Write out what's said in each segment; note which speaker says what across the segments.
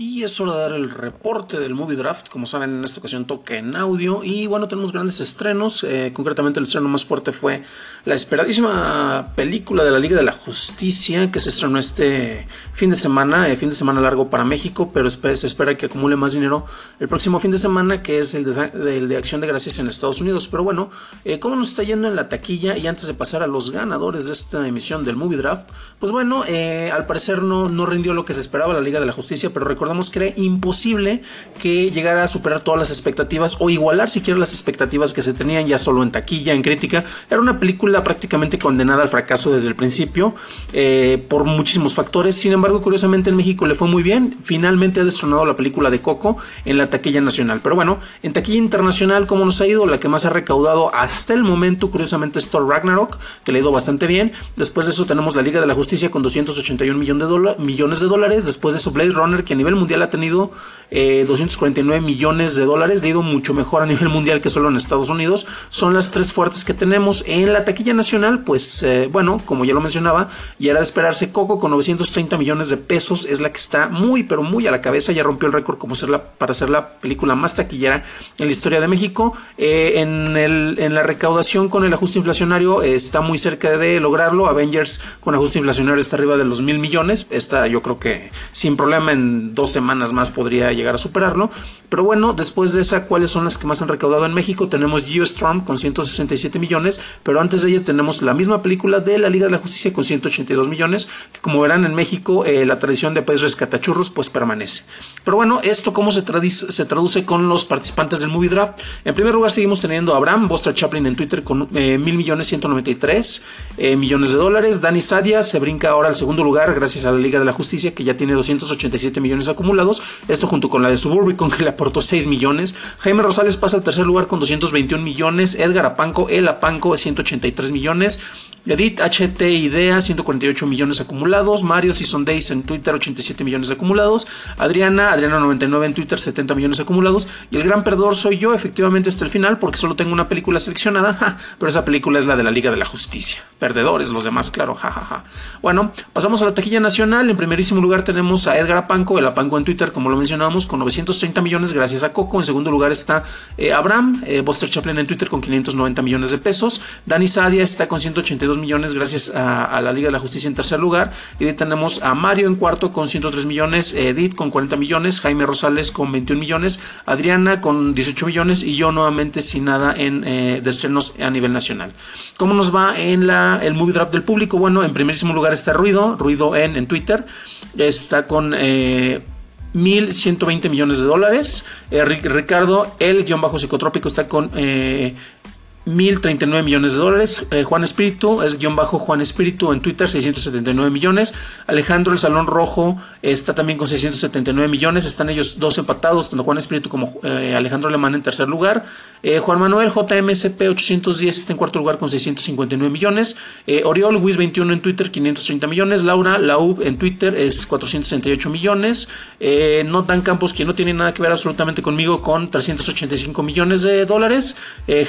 Speaker 1: Y es hora de dar el reporte del Movie Draft. Como saben, en esta ocasión toca en audio. Y bueno, tenemos grandes estrenos. Eh, concretamente, el estreno más fuerte fue la esperadísima película de la Liga de la Justicia que se estrenó este fin de semana. Eh, fin de semana largo para México, pero se espera que acumule más dinero el próximo fin de semana, que es el de, Acción de Gracias en Estados Unidos. Pero bueno, eh, ¿cómo nos está yendo en la taquilla? Y antes de pasar a los ganadores de esta emisión del Movie Draft, pues bueno, al parecer no, no rindió lo que se esperaba la Liga de la Justicia, pero recuerdo recordamos que era imposible que llegara a superar todas las expectativas o igualar siquiera las expectativas que se tenían ya solo en taquilla, en crítica. Era una película prácticamente condenada al fracaso desde el principio eh, por muchísimos factores. Sin embargo, curiosamente en México le fue muy bien. Finalmente ha destronado la película de Coco en la taquilla nacional. Pero bueno, en taquilla internacional, ¿cómo nos ha ido? La que más ha recaudado hasta el momento, curiosamente, es Thor Ragnarok, que le ha ido bastante bien. Después de eso tenemos la Liga de la Justicia con 281 millones de dólares. Después de eso Blade Runner, que a nivel mundial ha tenido 249 eh, millones de dólares, le ha ido mucho mejor a nivel mundial que solo en Estados Unidos. Son las tres fuertes que tenemos. En la taquilla nacional, pues eh, bueno, como ya lo mencionaba, y era de esperarse, Coco con 930 millones de pesos es la que está muy, pero muy a la cabeza. Ya rompió el récord como ser la, para ser la película más taquillera en la historia de México. Eh, en, el, en la recaudación con el ajuste inflacionario está muy cerca de lograrlo. Avengers con ajuste inflacionario está arriba de los mil millones. Está yo creo que sin problema en dos semanas más podría llegar a superarlo. Pero bueno, después de esa, ¿cuáles son las que más han recaudado en México? Tenemos Geostorm con 167 millones, pero antes de ella tenemos la misma película de la Liga de la Justicia con 182 millones, que como verán en México eh, la tradición de país rescatachurros pues permanece. Pero bueno, esto cómo se, traduce con los participantes del Movie Draft. En primer lugar seguimos teniendo a Abraham, Buster Chaplin en Twitter con eh, mil millones 193 eh, millones de dólares. Dani Sadia se brinca ahora al segundo lugar gracias a la Liga de la Justicia que ya tiene 287 millones acumulados esto junto con la de Suburbicon que le aportó 6 millones. Jaime Rosales pasa al tercer lugar con 221 millones. Edgar Apanco, El Apanco, 183 millones. Edith HT Idea, 148 millones acumulados. Mario Season Days en Twitter, 87 millones acumulados. Adriana, Adriana99 en Twitter, 70 millones acumulados. Y el gran perdedor soy yo, efectivamente, hasta el final, porque solo tengo una película seleccionada. pero esa película es la de la Liga de la Justicia. Perdedores, los demás, claro. jajaja. Bueno, pasamos a la taquilla nacional. En primerísimo lugar tenemos a Edgar Apanco, el Apanco en Twitter, como lo mencionábamos, con 930 millones gracias a Coco. En segundo lugar está eh, Abraham, eh, Chaplin en Twitter con 590 millones de pesos. Dani Sadia está con 182 millones gracias a, la Liga de la Justicia en tercer lugar. Y ahí tenemos a Mario en cuarto con 103 millones, Edith con 40 millones, Jaime Rosales con 21 millones, Adriana con 18 millones y yo nuevamente sin nada en, eh, de estrenos a nivel nacional. ¿Cómo nos va en la, el movie draft del público? Bueno, en primerísimo lugar está Ruido, Ruido en, en Twitter. Está con... 1.120 millones de dólares. Eh, Ricardo, el guion bajo psicotrópico, está con eh, 1039 millones de dólares. Eh, Juan Espíritu es guion bajo Juan Espíritu en Twitter, 679 millones. Alejandro el Salón Rojo está también con 679 millones. Están ellos dos empatados, tanto Juan Espíritu como eh, Alejandro Alemán en tercer lugar. Eh, Juan Manuel JMSP 810 está en cuarto lugar con 659 millones. Oriol Wiz 21 en Twitter, 530 millones. Laura Laub en Twitter es 468 millones. Notan Campos, que no tiene nada que ver absolutamente conmigo, con 385 millones de dólares.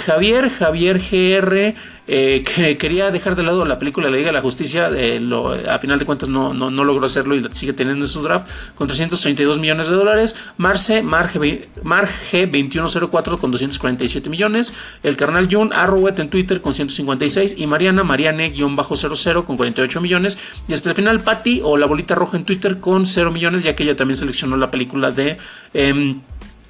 Speaker 1: Javier, Javier Javier GR, eh, que quería dejar de lado la película La Liga de la Justicia, eh, a final de cuentas no, no, logró hacerlo y sigue teniendo en su draft con 332 millones de dólares. Marce, Marge, G2104 con 247 millones. El carnal Jun Arrowet en Twitter con 156 y Mariana Mariane-00 con 48 millones. Y hasta el final Patty o la bolita roja en Twitter con 0 millones, ya que ella también seleccionó la película de... Em,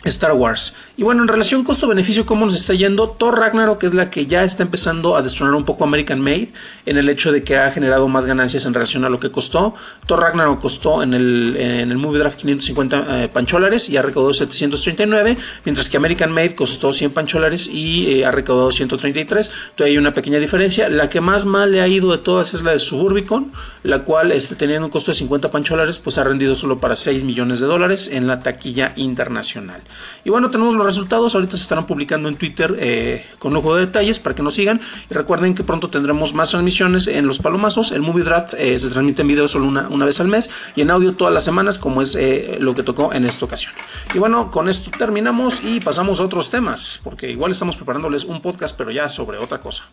Speaker 1: Star Wars. Y bueno, en relación costo-beneficio, ¿cómo nos está yendo? Thor Ragnarok es la que ya está empezando a destronar un poco American Made en el hecho de que ha generado más ganancias en relación a lo que costó. Thor Ragnarok costó en el, en el Movie Draft 550 eh, pancholares y ha recaudado 739, mientras que American Made costó 100 pancholares y eh, ha recaudado 133. Todavía hay una pequeña diferencia. La que más mal le ha ido de todas es la de Suburbicon, la cual este, teniendo un costo de 50 pancholares, pues ha rendido solo para 6 millones de dólares en la taquilla internacional. Y bueno, tenemos los resultados. Ahorita se estarán publicando en Twitter eh, con lujo de detalles para que nos sigan. Y recuerden que pronto tendremos más transmisiones en los palomazos. El Movie Draft eh, se transmite en video solo una, una, vez al mes y en audio todas las semanas, como es eh, lo que tocó en esta ocasión. Y bueno, con esto terminamos y pasamos a otros temas, porque igual estamos preparándoles un podcast, pero ya sobre otra cosa.